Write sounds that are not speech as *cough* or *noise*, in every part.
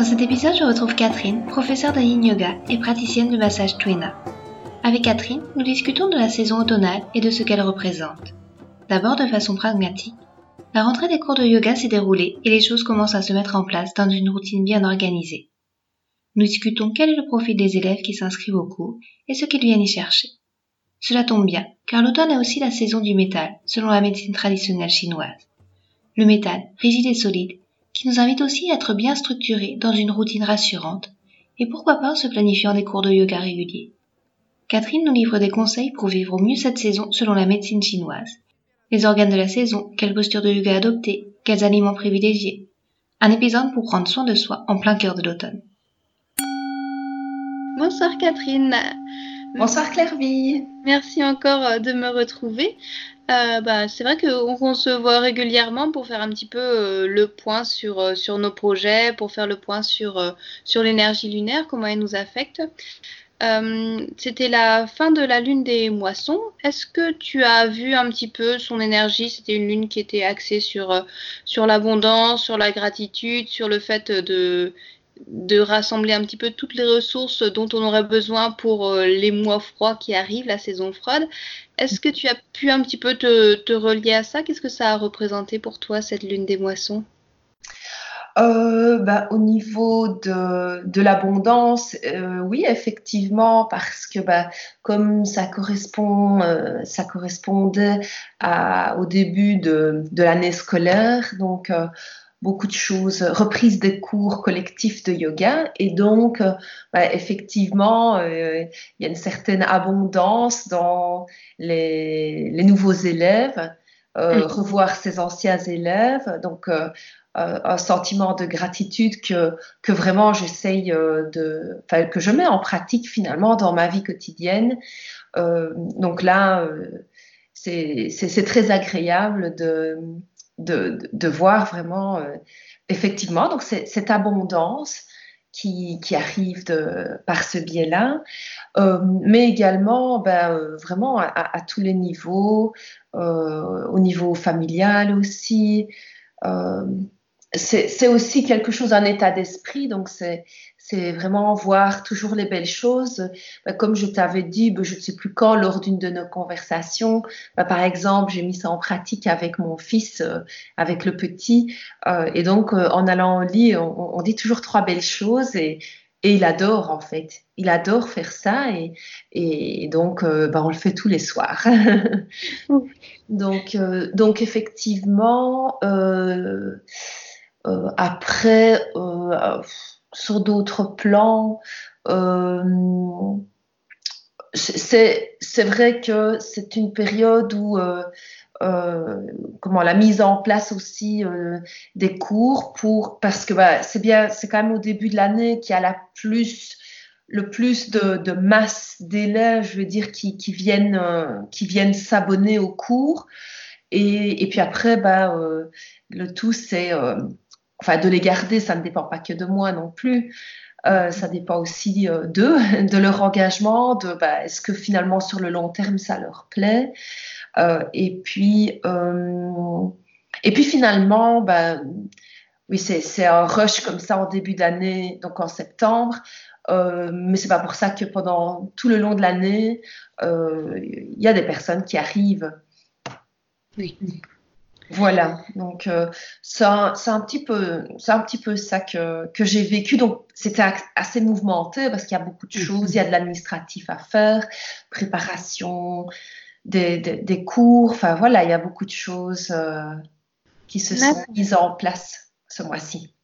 Dans cet épisode, je retrouve Catherine, professeure de yin yoga et praticienne de massage Twina. Avec Catherine, nous discutons de la saison automnale et de ce qu'elle représente. D'abord de façon pragmatique, la rentrée des cours de yoga s'est déroulée et les choses commencent à se mettre en place dans une routine bien organisée. Nous discutons quel est le profil des élèves qui s'inscrivent au cours et ce qu'ils viennent y chercher. Cela tombe bien, car l'automne est aussi la saison du métal, selon la médecine traditionnelle chinoise. Le métal, rigide et solide, qui nous invite aussi à être bien structurés dans une routine rassurante, et pourquoi pas en se planifiant des cours de yoga réguliers. Catherine nous livre des conseils pour vivre au mieux cette saison selon la médecine chinoise. Les organes de la saison, quelle posture de yoga adopter, quels aliments privilégier. Un épisode pour prendre soin de soi en plein cœur de l'automne. Bonsoir Catherine. Bonsoir Clairville. Merci encore de me retrouver. Euh, bah, c'est vrai qu'on se voit régulièrement pour faire un petit peu euh, le point sur, euh, sur nos projets, pour faire le point sur, l'énergie lunaire, comment elle nous affecte. C'était la fin de la lune des moissons. Est-ce que tu as vu un petit peu son énergie? C'était une lune qui était axée sur l'abondance, sur la gratitude, sur le fait de de rassembler un petit peu toutes les ressources dont on aurait besoin pour les mois froids qui arrivent, la saison froide. Est-ce que tu as pu un petit peu te, relier à ça? Qu'est-ce que ça a représenté pour toi, cette lune des moissons? Euh, bah, au niveau de, l'abondance, euh, oui, effectivement, parce que bah, comme ça correspond, euh, ça correspondait au début de, de l'année scolaire, donc beaucoup de choses, reprise des cours collectifs de yoga. Et donc, euh, bah, effectivement, euh, il y a une certaine abondance dans les, les nouveaux élèves, euh, mm. revoir ses anciens élèves. Donc, un sentiment de gratitude que, que vraiment j'essaye de, que je mets en pratique finalement dans ma vie quotidienne. donc là, c'est très agréable de de, voir vraiment, euh, effectivement, donc cette abondance qui, arrive par ce biais-là, euh, mais également ben, euh, vraiment à, tous les niveaux, au niveau familial aussi. C'est aussi quelque chose, un état d'esprit, donc c'est vraiment voir toujours les belles choses. Bah, comme je t'avais dit, bah, je ne sais plus quand, lors d'une de nos conversations, bah, par exemple, j'ai mis ça en pratique avec mon fils, euh, avec le petit. Euh, et donc, euh, en allant au lit, on, dit toujours trois belles choses et, il adore en fait. Il adore faire ça et, et donc, on le fait tous les soirs. *laughs* donc, donc, effectivement, après sur d'autres plans. Euh, c'est vrai que c'est une période où euh, euh, comment la mise en place aussi des cours pour parce que bah, c'est bien c'est quand même au début de l'année qu'il y a la plus le plus de, masse d'élèves je veux dire qui, qui viennent viennent s'abonner aux cours et, et, puis après bah le tout c'est enfin de les garder, ça ne dépend pas que de moi non plus. Euh, ça dépend aussi euh, d'eux, de leur engagement, de bah, est-ce que finalement sur le long terme ça leur plaît? Euh, et puis et puis finalement, bah, oui c'est un rush comme ça en début d'année, donc en septembre. mais c'est pas pour ça que pendant tout le long de l'année, il y a des personnes qui arrivent. Oui. Voilà, donc euh, c'est un, petit peu, c'est un petit peu ça que, que j'ai vécu. Donc c'était assez mouvementé parce qu'il y a beaucoup de mhm. choses, il y a de l'administratif à faire, préparation, des, des, cours, enfin voilà, il y a beaucoup de choses euh, qui se sont mises en place ce mois-ci.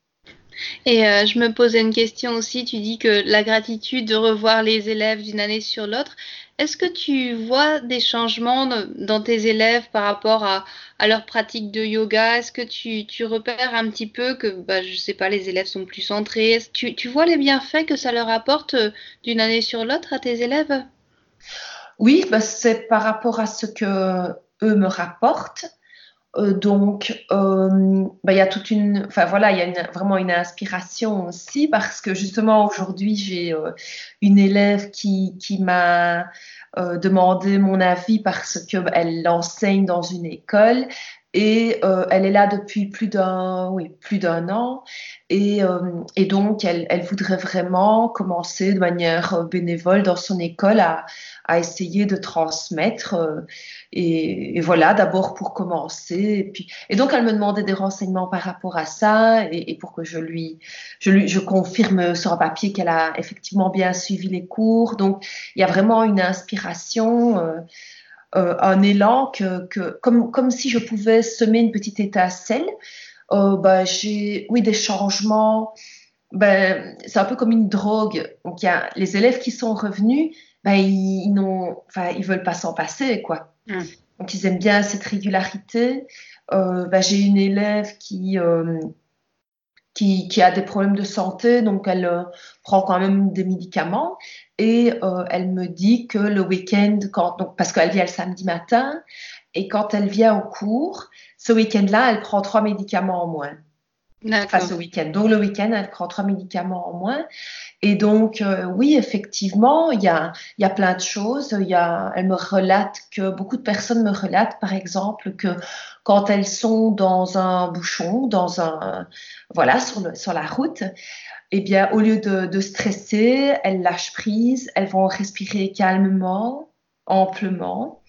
Et euh, je me posais une question aussi, tu dis que la gratitude de revoir les élèves d'une année sur l'autre, est-ce que tu vois des changements dans tes élèves par rapport à, leur pratique de yoga? Est-ce que tu, repères un petit peu que, bah, je sais pas, les élèves sont plus centrés? Tu, tu vois les bienfaits que ça leur apporte euh, d'une année sur l'autre à tes élèves? Oui, bah, c'est par rapport à ce que eux me rapportent. Euh, donc, euh, bah, il y a toute une, enfin voilà, il y a vraiment une inspiration aussi parce que justement aujourd'hui j'ai euh, une élève qui, qui m'a demandé mon avis parce qu'elle enseigne dans une école et elle est là depuis plus d'un oui, an et, et donc elle, voudrait vraiment commencer de manière bénévole dans son école à, à essayer de transmettre et, voilà, d'abord pour commencer. Et, puis, et donc, elle me demandait des renseignements par rapport à ça et, pour que je lui, je lui je confirme sur un papier qu'elle a effectivement bien suivi les cours. Donc, il y a vraiment une inspiration. Euh, un élan que, que, comme, comme si je pouvais semer une petite étincelle. Euh, bah, j'ai oui des changements ben, c'est un peu comme une drogue donc y a les élèves qui sont revenus ben, ils, n'ont enfin ils veulent pas s'en passer quoi Mm. Donc, ils aiment bien cette régularité. Euh, bah, j'ai une élève qui, euh, qui, qui, a des problèmes de santé, donc elle euh, prend quand même des médicaments. Et elle me dit que le week-end, donc, parce qu'elle vient le samedi matin, et quand elle vient au cours, ce week-end-là, elle prend trois médicaments en moins. Au week-end. Donc le week-end, elle prend trois médicaments en moins. Et donc, euh, oui, effectivement, il y a, y a plein de choses. Y a, elle me relate que beaucoup de personnes me relatent, par exemple, que quand elles sont dans un bouchon, dans un, voilà, sur, le, sur la route, eh bien, au lieu de, de stresser, elles lâchent prise, elles vont respirer calmement, amplement.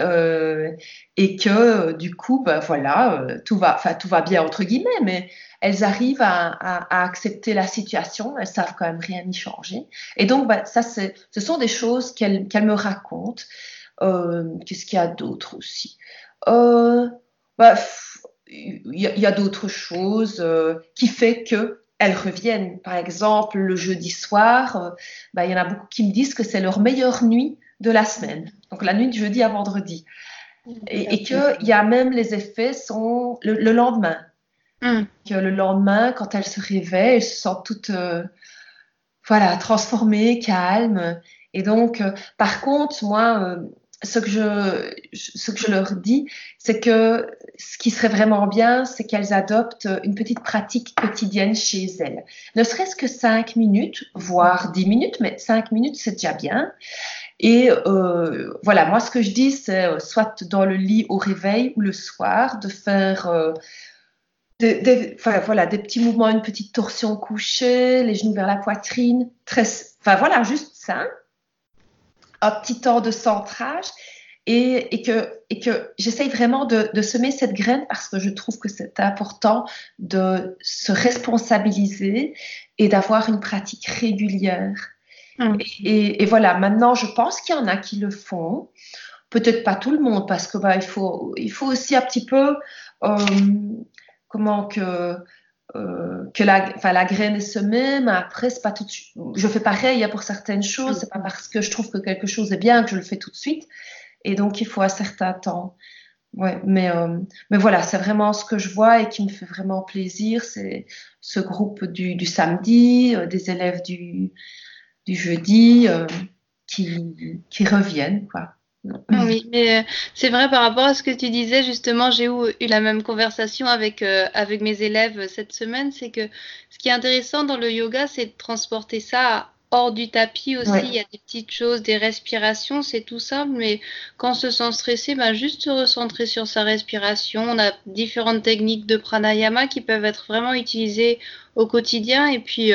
Euh, et que du coup, ben, voilà, euh, tout va, tout va bien entre guillemets, mais elles arrivent à, accepter la situation, elles savent quand même rien y changer. Et donc, bah, ça, ce sont des choses qu'elles, me racontent. Euh, qu'est-ce qu'il y a d'autre aussi? Euh, bah, Il y, a, d'autres choses euh, qui fait que elles reviennent. Par exemple, le jeudi soir, il y en a beaucoup qui me disent que c'est leur meilleure nuit de la semaine. Donc la nuit de jeudi à vendredi. Et, et qu'il y a même les effets sont le lendemain. Mm. Que le lendemain, quand elle se réveille, elle se sent toute euh, voilà, transformée, calme. Et donc, euh, par contre, moi, euh, ce, que je, ce que je leur dis, c'est que ce qui serait vraiment bien, c'est qu'elles adoptent une petite pratique quotidienne chez elles. Ne serait-ce que cinq minutes, voire dix minutes, mais cinq minutes, c'est déjà bien. Et voilà, moi, ce que je dis, c'est soit dans le lit au réveil ou le soir, de faire des, voilà, des petits mouvements, une petite torsion couchée, les genoux vers la poitrine, très, enfin voilà, juste ça. Un petit temps de centrage et, et que, j'essaye vraiment de, semer cette graine parce que je trouve que c'est important de se responsabiliser et d'avoir une pratique régulière. Mmh. Et, et, voilà, maintenant, je pense qu'il y en a qui le font. Peut-être pas tout le monde parce que bah, il, faut, il faut aussi un petit peu euh, comment que euh, que la, la graine est semée, mais après, c'est pas tout de suite. Je fais pareil pour certaines choses, c'est pas parce que je trouve que quelque chose est bien que je le fais tout de suite. Et donc, il faut un certain temps. Ouais, mais, euh, mais voilà, c'est vraiment ce que je vois et qui me fait vraiment plaisir. C'est ce groupe du, du samedi, euh, des élèves du, du jeudi qui, qui reviennent, quoi. Ah oui, mais euh, c'est vrai par rapport à ce que tu disais, justement, j'ai eu, eu la même conversation avec, euh, avec mes élèves euh, cette semaine, c'est que ce qui est intéressant dans le yoga, c'est de transporter ça hors du tapis aussi. Il y a des petites choses, des respirations, c'est tout simple, mais quand on se sent stressé, ben juste se recentrer sur sa respiration. On a différentes techniques de pranayama qui peuvent être vraiment utilisées au quotidien et puis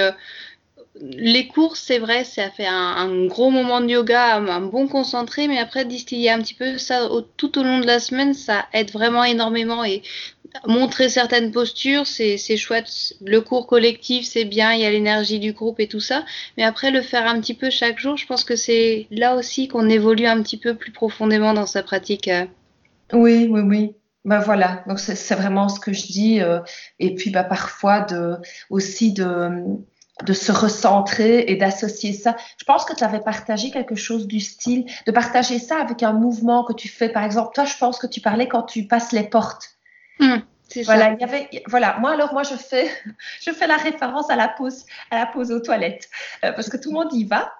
les cours, c'est vrai, ça fait un, gros moment de yoga, un, bon concentré, mais après distiller un petit peu ça tout au long de la semaine, ça aide vraiment énormément et montrer certaines postures, c'est chouette. Le cours collectif, c'est bien, il y a l'énergie du groupe et tout ça, mais après le faire un petit peu chaque jour, je pense que c'est là aussi qu'on évolue un petit peu plus profondément dans sa pratique. Oui, oui, oui. Ben voilà, donc c'est vraiment ce que je dis. Euh, et puis bah, parfois aussi de, de se recentrer et d'associer ça. Je pense que tu avais partagé quelque chose du style, de partager ça avec un mouvement que tu fais. Par exemple, toi, je pense que tu parlais quand tu passes les portes. Mmh, voilà, il y avait, voilà. Moi, alors, moi, je fais, *laughs* je fais la référence à la pause, à la pause aux toilettes, euh, parce que tout le monde y va.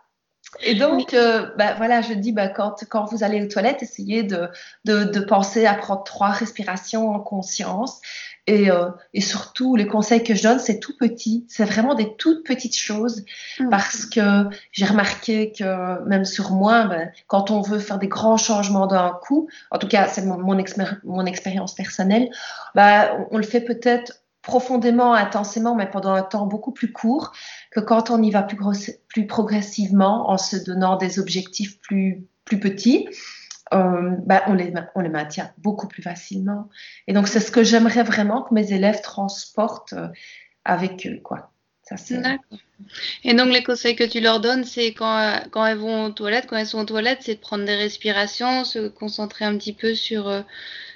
Et donc, euh, bah, voilà, je dis, bah, quand, quand vous allez aux toilettes, essayez de, de, de penser à prendre trois respirations en conscience. Et, euh, et, surtout, les conseils que je donne, c'est tout petit. C'est vraiment des toutes petites choses. Mmh. Parce que j'ai remarqué que même sur moi, ben, quand on veut faire des grands changements d'un coup, en tout cas, c'est mon, mon, mon expérience personnelle, ben, on, on le fait peut-être profondément, intensément, mais pendant un temps beaucoup plus court que quand on y va plus, plus progressivement en se donnant des objectifs plus, plus petits. Euh, ben on, les, on les maintient beaucoup plus facilement. Et donc, c'est ce que j'aimerais vraiment que mes élèves transportent euh, avec eux. Quoi. Ça, Et donc, les conseils que tu leur donnes, c'est quand, quand elles vont aux toilettes, quand elles sont aux toilettes, c'est de prendre des respirations, se concentrer un petit peu sur, euh,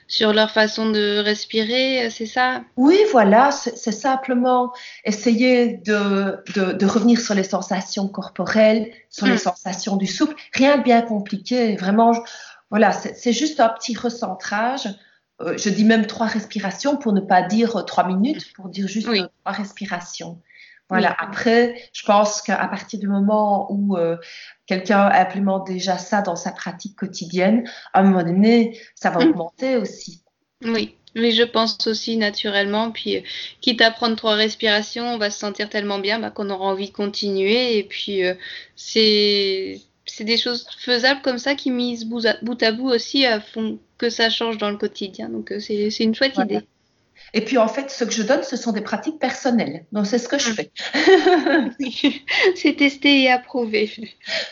sur leur façon de respirer, c'est ça? Oui, voilà, c'est simplement essayer de, de, de, revenir sur les sensations corporelles, sur les mm. sensations du souffle. Rien de bien compliqué, vraiment, voilà, c'est juste un petit recentrage. Euh, je dis même trois respirations pour ne pas dire trois minutes, pour dire juste oui. trois respirations. Voilà. Après, je pense qu'à partir du moment où euh, quelqu'un implémente déjà ça dans sa pratique quotidienne, à un moment donné, ça va mmh. augmenter aussi. Oui. Oui, je pense aussi naturellement. Puis, euh, quitte à prendre trois respirations, on va se sentir tellement bien bah, qu'on aura envie de continuer. Et puis, euh, c'est c'est des choses faisables comme ça qui, mises bout à bout, aussi, euh, font que ça change dans le quotidien. Donc, euh, c'est une chouette voilà. idée. Et puis en fait, ce que je donne, ce sont des pratiques personnelles. Donc c'est ce que je Ah. fais. *laughs* c'est testé et approuvé.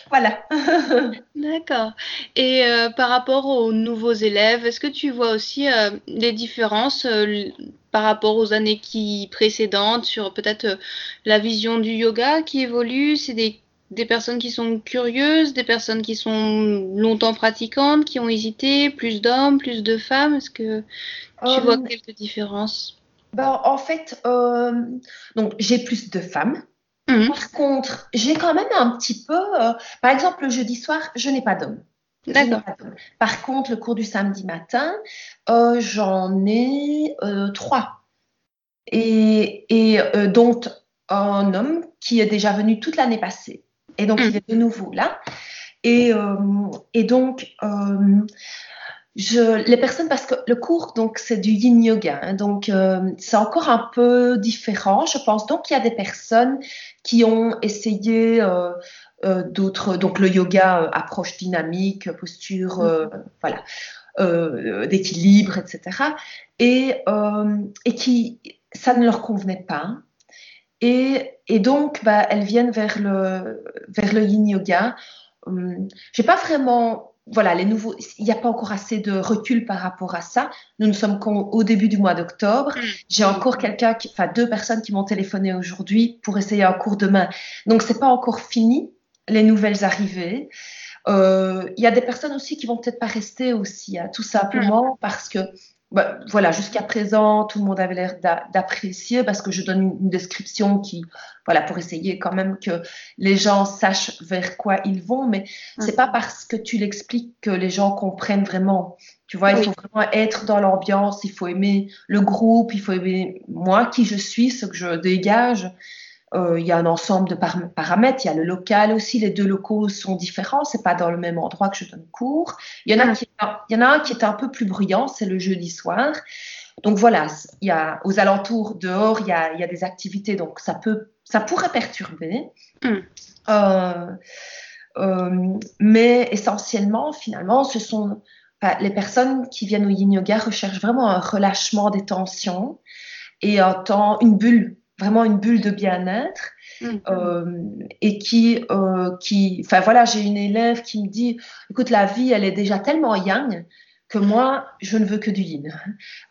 voilà. *laughs* D'accord. Et euh, par rapport aux nouveaux élèves, est-ce que tu vois aussi euh, des différences euh, par rapport aux années qui précédentes sur peut-être la vision du yoga qui évolue? C'est des, des personnes qui sont curieuses, des personnes qui sont longtemps pratiquantes, qui ont hésité, plus d'hommes, plus de femmes Est-ce que tu vois Euh, quelques différences? ben, en fait, euh, donc j'ai plus de femmes. Mhm. Par contre, j'ai quand même un petit peu, euh, par exemple, le jeudi soir, je n'ai pas d'hommes. D'accord. Par contre, le cours du samedi matin, euh, j'en ai trois. Et, et dont un homme qui est déjà venu toute l'année passée. Et donc, il est de nouveau là. Et, euh, donc, euh, les personnes, parce que le cours, donc, c'est du yin yoga, hein, donc euh, c'est encore un peu différent, je pense. Donc, il y a des personnes qui ont essayé d'autres, donc le yoga, approche dynamique, posture, voilà, d'équilibre, etc. Et, et qui, ça ne leur convenait pas. Et, et donc, bah, elles viennent vers le, vers le yin yoga. Hum, J'ai pas vraiment, voilà, les nouveaux, il n'y a pas encore assez de recul par rapport à ça. Nous ne sommes qu'au début du mois d'octobre. Mhm. J'ai encore quelqu'un, enfin deux personnes qui m'ont téléphoné aujourd'hui pour essayer un cours demain. Donc c'est pas encore fini les nouvelles arrivées. Euh, Il y a des personnes aussi qui vont peut-être pas rester aussi, hein, tout simplement parce que bah, voilà, jusqu'à présent, tout le monde avait l'air d'a- d'apprécier parce que je donne une, une description qui, voilà, pour essayer quand même que les gens sachent vers quoi ils vont, mais c'est pas parce que tu l'expliques que les gens comprennent vraiment. Tu vois, il faut vraiment être dans l'ambiance, il faut aimer le groupe, il faut aimer moi qui je suis, ce que je dégage. Euh, il y a un ensemble de par- paramètres. Il y a le local aussi. Les deux locaux sont différents. C'est pas dans le même endroit que je donne cours. Il y en a Ah. qui, il y en a un qui est un peu plus bruyant. C'est le jeudi soir. Donc voilà, il y a aux alentours dehors, il y a, il y a des activités. Donc ça peut, ça pourrait perturber. Mm. Euh, euh, mais essentiellement, finalement, ce sont enfin, les personnes qui viennent au yin yoga recherchent vraiment un relâchement des tensions et un temps, une bulle, vraiment une bulle de bien-être. Mhm. Euh, et qui, euh, qui, enfin voilà, j'ai une élève qui me dit, écoute, la vie, elle est déjà tellement yang que moi, je ne veux que du yin.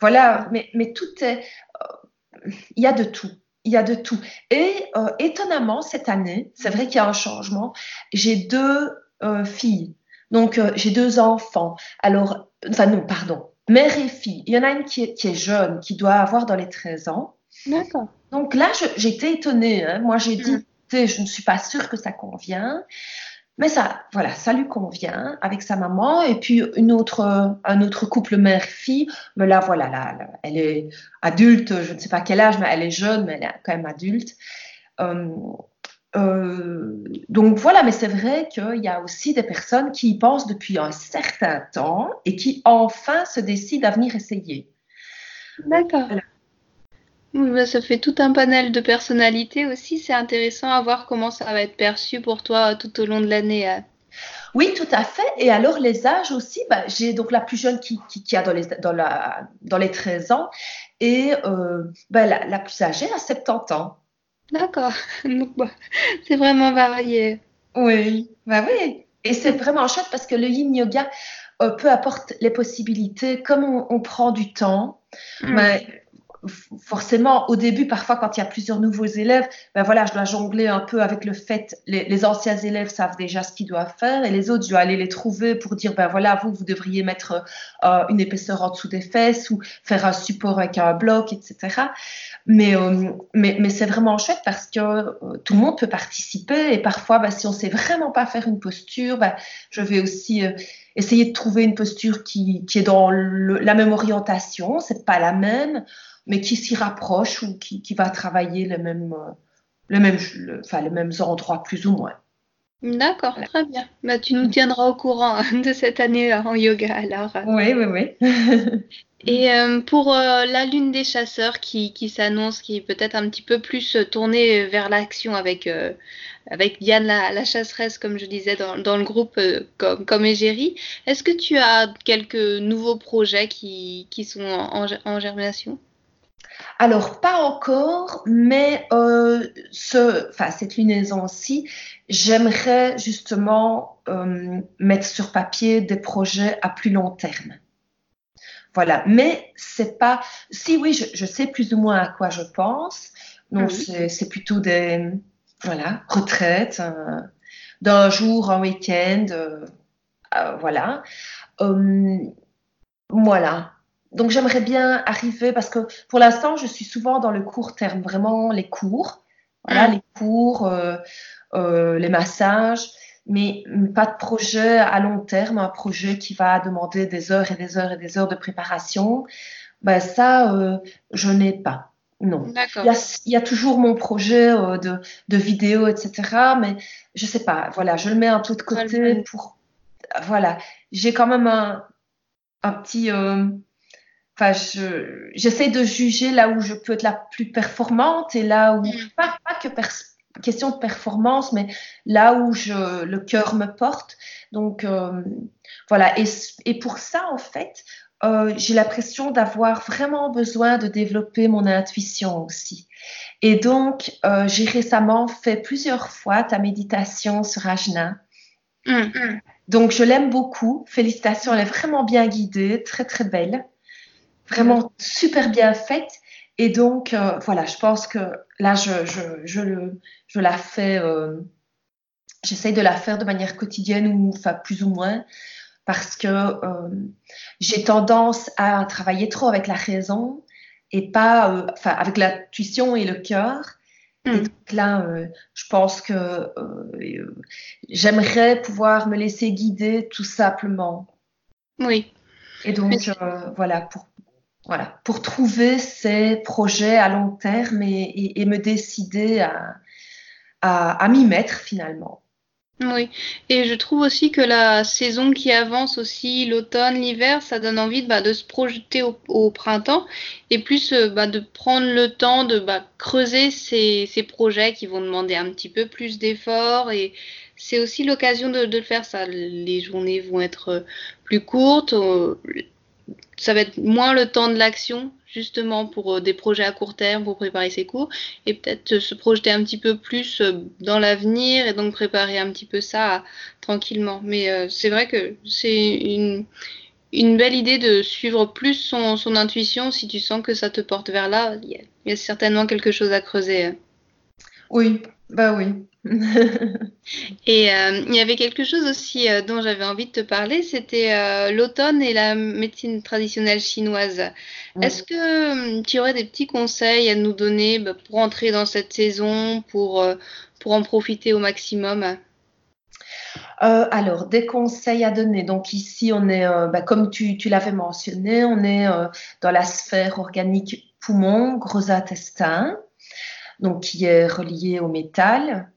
Voilà, mais, mais tout est, euh, il y a de tout. Il y a de tout. Et euh, étonnamment, cette année, c'est vrai qu'il y a un changement. J'ai deux euh, filles. Donc, euh, j'ai deux enfants. Alors, enfin non, pardon. mère et fille. Il y en a une qui est, qui est jeune, qui doit avoir dans les 13 ans. D'accord. Donc là, j'étais étonnée. Hein. Moi, j'ai dit, mm. je ne suis pas sûre que ça convient. Mais ça, voilà, ça lui convient avec sa maman. Et puis une autre, un autre couple mère-fille. Mais là, voilà, là, elle est adulte. Je ne sais pas quel âge, mais elle est jeune, mais elle est quand même adulte. Euh, euh, donc voilà, mais c'est vrai qu'il y a aussi des personnes qui y pensent depuis un certain temps et qui enfin se décident à venir essayer. D'accord. Bah, ça fait tout un panel de personnalités aussi. C'est intéressant à voir comment ça va être perçu pour toi tout au long de l'année. Oui, tout à fait. Et alors, les âges aussi, bah, j'ai donc la plus jeune qui, qui, a dans les, dans, la, dans les 13 ans et euh, bah, la, la, plus âgée a 70 ans. D'accord. *laughs* Bah, c'est vraiment varié. Oui, bah oui. Et c'est vraiment chouette parce que le yin yoga, euh, peu apporte les possibilités, comme on, prend du temps, mm. mais forcément, au début, parfois, quand il y a plusieurs nouveaux élèves, ben voilà, je dois jongler un peu avec le fait, les, les anciens élèves savent déjà ce qu'ils doivent faire, et les autres, je dois aller les trouver pour dire, ben voilà, vous, vous devriez mettre euh, une épaisseur en dessous des fesses ou faire un support avec un bloc, etc. Mais, euh, mais, mais c'est vraiment chouette parce que euh, tout le monde peut participer, et parfois, ben, si on sait vraiment pas faire une posture, ben, je vais aussi essayer de trouver une posture qui, qui est dans la même orientation, c'est pas la même mais qui s'y rapproche ou qui, qui, va travailler les mêmes, euh, les, mêmes, enfin, les mêmes endroits plus ou moins. D'accord, très bien. Bah, tu nous tiendras au courant de cette année en yoga alors. Oui, oui, oui. Et euh, pour euh, la lune des chasseurs qui, qui s'annonce, qui est peut-être un petit peu plus tournée vers l'action avec, avec Diane la, chasseresse, comme je disais, dans, dans le groupe comme, comme Égérie, est-ce que tu as quelques nouveaux projets qui, qui sont en, en germination? Alors, pas encore, mais euh, ce, cette lunaison-ci, j'aimerais justement euh, mettre sur papier des projets à plus long terme. Voilà, mais c'est pas. Si oui, je, sais plus ou moins à quoi je pense. Donc, c'est plutôt des voilà, retraites euh, d'un jour, un week-end, voilà. voilà donc j'aimerais bien arriver parce que pour l'instant je suis souvent dans le court terme, vraiment les cours, voilà, mm. les cours, euh, euh, les massages, mais pas de projet à long terme, un projet qui va demander des heures et des heures et des heures de préparation. Ben ça, euh, je n'ai pas. Non. Il y, a, il y, a, toujours mon projet de, de vidéo, etc. Mais je sais pas. Voilà, je le mets un peu de côté pour. Voilà, j'ai quand même un, un petit Enfin, j'essaie de juger là où je peux être la plus performante et là où, mm. pas, pas que question de performance, mais là où je, le cœur me porte. Donc, euh, voilà. Et, et, pour ça, en fait, euh, j'ai l'impression d'avoir vraiment besoin de développer mon intuition aussi. Et donc, euh, j'ai récemment fait plusieurs fois ta méditation sur Ajna. Mm. Donc, je l'aime beaucoup. Félicitations, elle est vraiment bien guidée, très, très belle vraiment super bien faite. Et donc, euh, voilà, je pense que là, je, je, je, je la fais, euh, j'essaye de la faire de manière quotidienne ou enfin plus ou moins, parce que euh, j'ai tendance à travailler trop avec la raison et pas, enfin, avec l'intuition et le cœur. Et hmm. donc là, je pense que j'aimerais pouvoir me laisser guider tout simplement. Oui. Et donc, voilà, pour, voilà, pour trouver ces projets à long terme et, me décider à, m'y mettre finalement. Oui, et je trouve aussi que la saison qui avance aussi, l'automne, l'hiver, ça donne envie bah, de se projeter au, printemps et plus euh, bah, de prendre le temps de bah, creuser ces, projets qui vont demander un petit peu plus d'efforts et c'est aussi l'occasion de, le faire ça. Les journées vont être plus courtes, euh, ça va être moins le temps de l'action justement pour euh, des projets à court terme pour préparer ses cours et peut-être se projeter un petit peu plus euh, dans l'avenir et donc préparer un petit peu ça tranquillement. Mais euh, c'est vrai que c'est une, belle idée de suivre plus son, son, intuition si tu sens que ça te porte vers là. Il y, a, certainement quelque chose à creuser. Oui, Bah oui. *laughs* et euh, il y avait quelque chose aussi euh, dont j'avais envie de te parler, c'était euh, l'automne et la médecine traditionnelle chinoise. Est-ce que tu aurais des petits conseils à nous donner bah, pour entrer dans cette saison, pour, pour en profiter au maximum? Alors, des conseils à donner. Donc ici, on est, bah, comme tu, tu l'avais mentionné, on est dans la sphère organique poumon, gros intestin donc qui est relié au métal.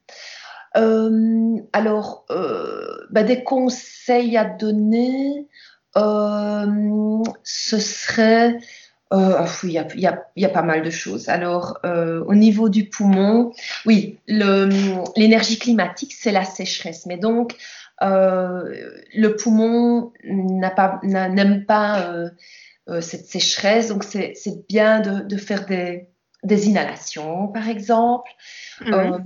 Euh, alors, euh, bah, des conseils à donner, euh, ce serait... Ah, il y, a, pas mal de choses. Alors, au niveau du poumon, oui, l'énergie climatique, c'est la sécheresse. Mais donc, le poumon n'aime pas, cette sécheresse. Donc, c'est bien de, faire des, des inhalations, par exemple. Euh,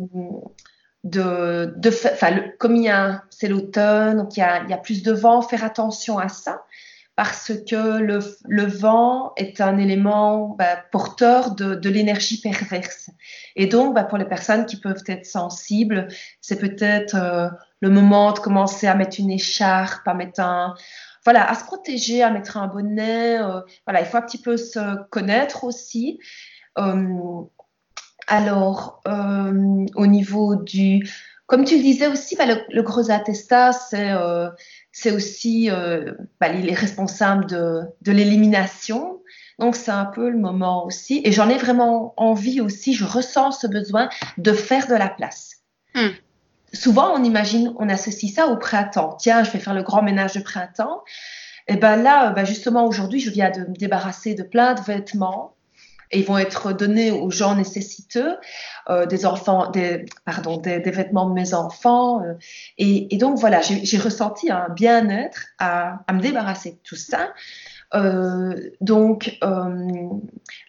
de, de comme il y a, c'est l'automne, donc il y, a, il y, a, plus de vent, faire attention à ça parce que le, le vent est un élément bah, porteur de, de l'énergie perverse. Et donc, bah, pour les personnes qui peuvent être sensibles, c'est peut-être euh, le moment de commencer à mettre une écharpe, à mettre un, voilà, à se protéger, à mettre un bonnet. Euh, voilà, il faut un petit peu se connaître aussi. Euh, alors, euh, au niveau du... Comme tu le disais aussi, bah, le, gros attestat, c'est euh, aussi, bah, il est responsable de, de l'élimination. Donc, c'est un peu le moment aussi. Et j'en ai vraiment envie aussi, je ressens ce besoin de faire de la place. Hmm. Souvent, on imagine, on associe ça au printemps. Tiens, je vais faire le grand ménage de printemps. Et ben là, ben justement, aujourd'hui, je viens de me débarrasser de plein de vêtements ils vont être donnés aux gens nécessiteux, euh, des enfants, des, pardon, des, vêtements de mes enfants. Euh, et, donc voilà, j'ai ressenti un bien-être à, me débarrasser de tout ça. Euh, donc,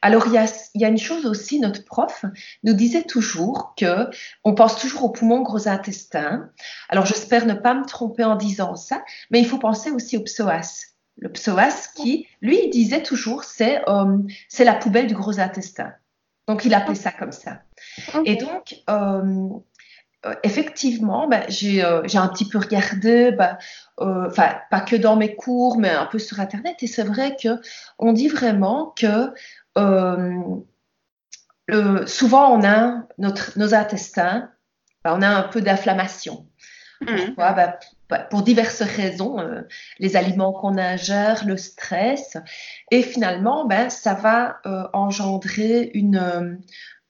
alors il y a, une chose aussi, notre prof nous disait toujours que on pense toujours au poumon, gros intestin. Alors j'espère ne pas me tromper en disant ça, mais il faut penser aussi au psoas le psoas, qui, lui, il disait toujours, c'est euh, c'est la poubelle du gros intestin. Donc, il appelait ça comme ça. Et donc, euh, euh, effectivement, ben, j'ai un petit peu regardé, ben, enfin, pas que dans mes cours, mais un peu sur Internet, et c'est vrai que on dit vraiment que souvent, on a notre, nos intestins, ben, on a un peu d'inflammation. Mmh. Pourquoi bah, pour diverses raisons, euh, les aliments qu'on ingère, le stress, et finalement, ben, ça va euh, engendrer une,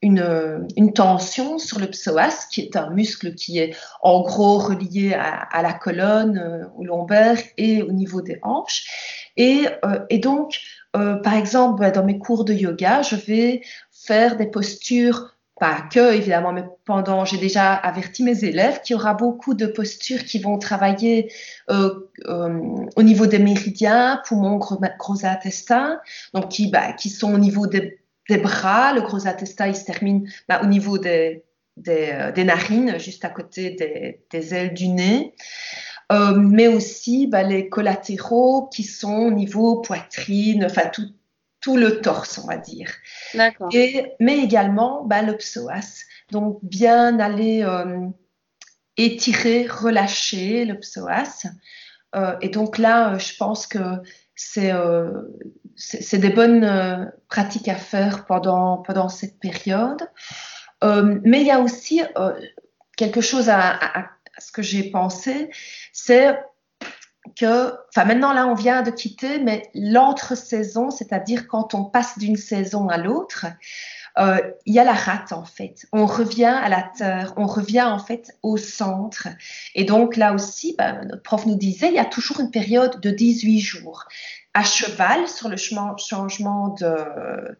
une, une, tension sur le psoas, qui est un muscle qui est en gros relié à, la colonne, euh, au lombaire et au niveau des hanches. Et, et donc, par exemple, ben, dans mes cours de yoga, je vais faire des postures pas que évidemment, mais pendant, j'ai déjà averti mes élèves qu'il y aura beaucoup de postures qui vont travailler euh, euh, au niveau des méridiens, poumons, gros, gros intestin, donc qui, bah, qui sont au niveau des, des, bras. Le gros intestin, il se termine bah, au niveau des, des, euh, des, narines, juste à côté des, des ailes du nez. Mais aussi bah, les collatéraux qui sont au niveau poitrine, enfin tout, tout le torse, on va dire. Mais également bah, le psoas. Donc, bien aller euh, étirer, relâcher le psoas. Euh, et donc là, euh, je pense que c'est c'est des bonnes pratiques à faire pendant, pendant cette période. mais il y a aussi quelque chose à, à ce que j'ai pensé, c'est que, enfin maintenant là on vient de quitter, mais l'entre-saison, c'est-à-dire quand on passe d'une saison à l'autre, euh, il y a la rate en fait. On revient à la terre, on revient en fait au centre. Et donc là aussi, ben, notre prof nous disait, il y a toujours une période de 18 jours à cheval sur le changement de,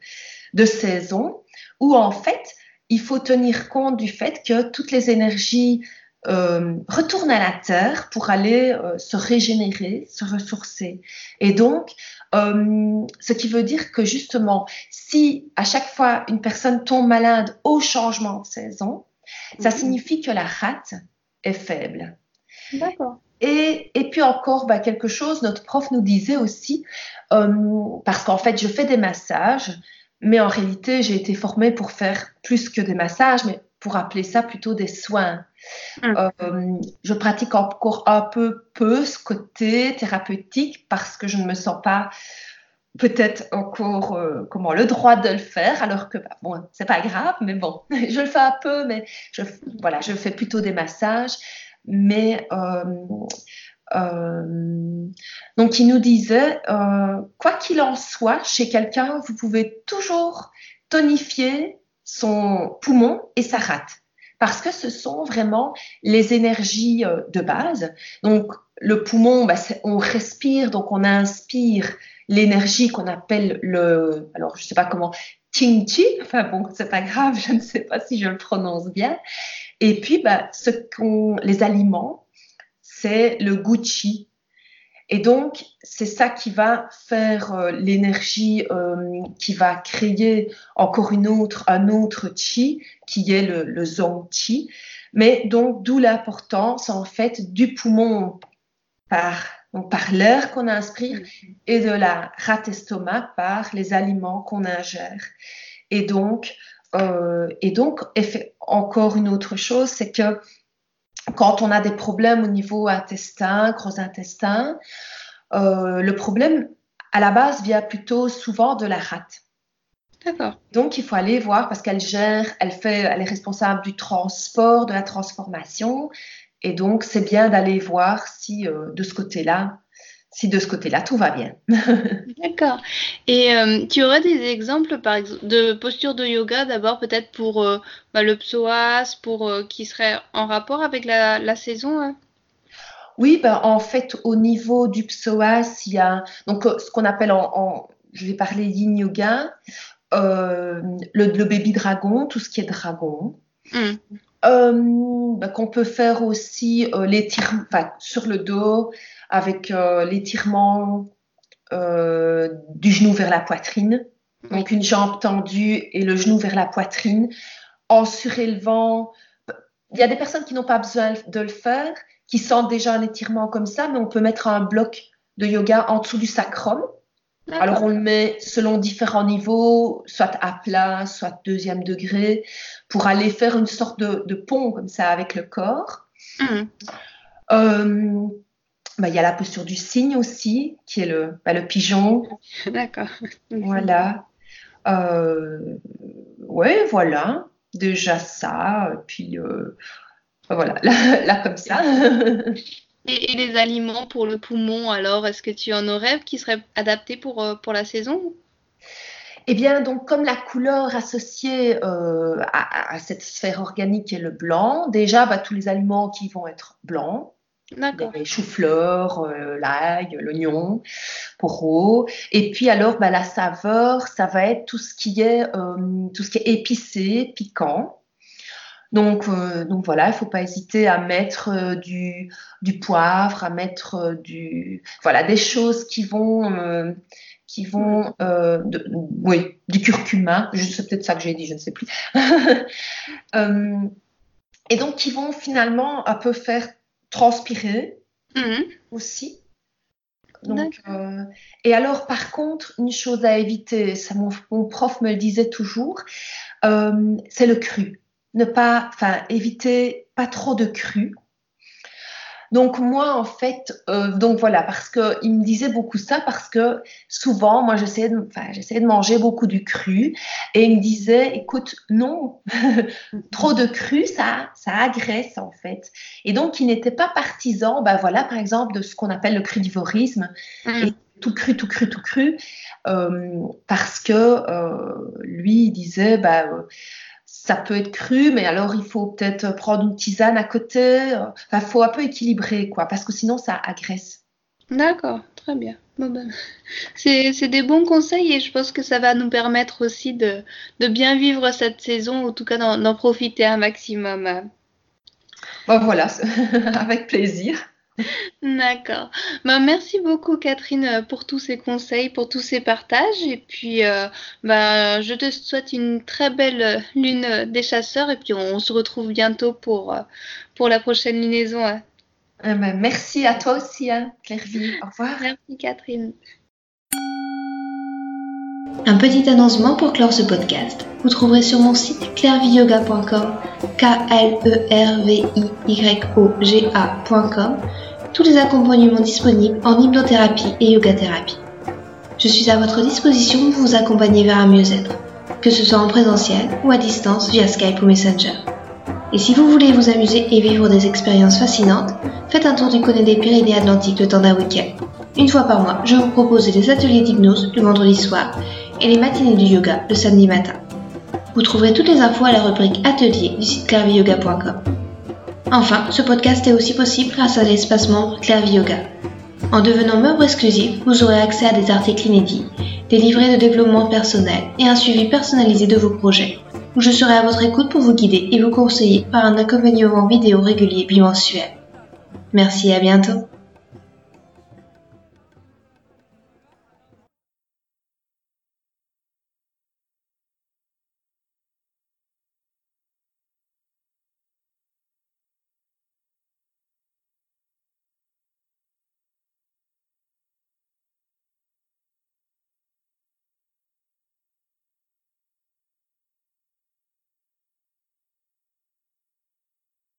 de saison, où en fait, il faut tenir compte du fait que toutes les énergies euh, retourne à la terre pour aller euh, se régénérer, se ressourcer. Et donc, euh, ce qui veut dire que justement, si à chaque fois une personne tombe malade au changement de saison, ça signifie que la rate est faible. D'accord. Et, et, puis encore, bah, quelque chose, notre prof nous disait aussi, parce qu'en fait, je fais des massages, mais en réalité, j'ai été formée pour faire plus que des massages, mais pour appeler ça plutôt des soins. Hum. Euh, je pratique encore un peu peu ce côté thérapeutique parce que je ne me sens pas peut-être encore euh, comment le droit de le faire alors que bah, bon c'est pas grave mais bon *laughs* je le fais un peu mais je voilà je fais plutôt des massages mais euh, donc il nous disait quoi qu'il en soit chez quelqu'un vous pouvez toujours tonifier son poumon et sa rate. Parce que ce sont vraiment les énergies euh, de base. Donc, le poumon, bah, on respire, donc on inspire l'énergie qu'on appelle le, alors je sais pas comment, Qi, enfin bon, c'est pas grave, je ne sais pas si je le prononce bien. Et puis, bah, ce qu'on, les aliments, c'est le Gucci. Et donc, c'est ça qui va faire euh, l'énergie, euh, qui va créer encore une autre, un autre chi, qui est le, le zong chi. Mais donc, d'où l'importance, en fait, du poumon par, par l'air qu'on inspire et de la rate estomac par les aliments qu'on ingère. Et donc, euh, et donc, encore une autre chose, c'est que quand on a des problèmes au niveau intestin, gros intestin, euh, le problème à la base vient plutôt souvent de la rate. D'accord. Donc il faut aller voir parce qu'elle gère, elle fait, elle est responsable du transport, de la transformation, et donc c'est bien d'aller voir si euh, de ce côté-là, si de ce côté-là tout va bien. *laughs* D'accord. Et euh, tu aurais des exemples, par exemple, de postures de yoga, d'abord peut-être pour euh, bah, le psoas, pour qui serait en rapport avec la, saison hein? Oui, ben, en fait, au niveau du psoas, il y a donc ce qu'on appelle en, je vais parler yin yoga, le, baby dragon, tout ce qui est dragon. Hmm. Ben, qu'on peut faire aussi l'étirement sur le dos avec euh, l'étirement euh, du genou vers la poitrine. Donc une jambe tendue et le genou vers la poitrine en surélevant. Il y a des personnes qui n'ont pas besoin de le faire, qui sentent déjà un étirement comme ça, mais on peut mettre un bloc de yoga en dessous du sacrum. Alors on le met selon différents niveaux, soit à plat, soit deuxième degré, pour aller faire une sorte de, pont comme ça avec le corps. Mmh. Euh, bah, il y a la posture du cygne aussi, qui est le, bah, le pigeon. *laughs* D'accord. Voilà. Euh, ouais, voilà. Déjà ça. Puis euh, voilà, *laughs* là, comme ça. Et, les aliments pour le poumon, alors, est-ce que tu en aurais qui seraient adaptés pour, euh, pour la saison? Eh bien, donc, comme la couleur associée euh, à, à, cette sphère organique est le blanc, déjà, bah, tous les aliments qui vont être blancs, les choux-fleurs, euh, l'ail, l'oignon, poro. Et puis alors, bah, la saveur, ça va être tout ce qui est, euh, tout ce qui est épicé, piquant. Donc, euh, donc voilà, il faut pas hésiter à mettre du, poivre, à mettre du, voilà, des choses qui vont, qui vont, oui, du curcuma. C'est peut-être ça que j'ai dit, je ne sais plus. *laughs* et donc, qui vont finalement un peu faire transpirer mhm. aussi. Donc, euh, et alors, par contre, une chose à éviter, ça, mon, prof me le disait toujours, euh, c'est le cru. Ne pas, enfin, éviter pas trop de cru. Donc moi, en fait, euh, donc voilà, parce que il me disait beaucoup ça, parce que souvent, moi, j'essayais de, enfin, j'essayais de manger beaucoup du cru, et il me disait, écoute, non, *laughs* trop de cru, ça, ça agresse en fait. Et donc, il n'était pas partisan, ben voilà, par exemple, de ce qu'on appelle le crudivorisme, mm. et tout cru, tout cru, tout cru, euh, parce que euh, lui, il disait, bah ça peut être cru, mais alors il faut peut-être prendre une tisane à côté. Il faut un peu équilibrer, quoi, parce que sinon ça agresse. D'accord, très bien. Ben, *laughs* c'est des bons conseils et je pense que ça va nous permettre aussi de, bien vivre cette saison, en tout cas d'en profiter un maximum. Ben voilà, *laughs* avec plaisir. D'accord. Ben, merci beaucoup Catherine pour tous ces conseils, pour tous ces partages. Et puis, euh, ben, je te souhaite une très belle lune des chasseurs. Et puis, on, se retrouve bientôt pour, euh, pour la prochaine lunaison. Hein. Ben, merci à toi aussi, hein, Clairvy. Au revoir. Merci Catherine. Un petit annoncement pour clore ce podcast. Vous trouverez sur mon site clairviyoga.com K-L-E-R-V-I-Y-O-G-A.com tous les accompagnements disponibles en hypnothérapie et yoga thérapie. Je suis à votre disposition pour vous accompagner vers un mieux-être, que ce soit en présentiel ou à distance via Skype ou Messenger. Et si vous voulez vous amuser et vivre des expériences fascinantes, faites un tour du côté des Pyrénées Atlantiques le temps d'un week-end. Une fois par mois, je vous propose des ateliers d'hypnose le vendredi soir et les matinées du yoga le samedi matin. Vous trouverez toutes les infos à la rubrique Atelier du site clairviyoga.com. Enfin, ce podcast est aussi possible grâce à l'espace membre Clairvy Yoga. En devenant membre exclusif, vous aurez accès à des articles inédits, des livrets de développement personnel et un suivi personnalisé de vos projets, où je serai à votre écoute pour vous guider et vous conseiller par un accompagnement vidéo régulier bimensuel. Merci et à bientôt.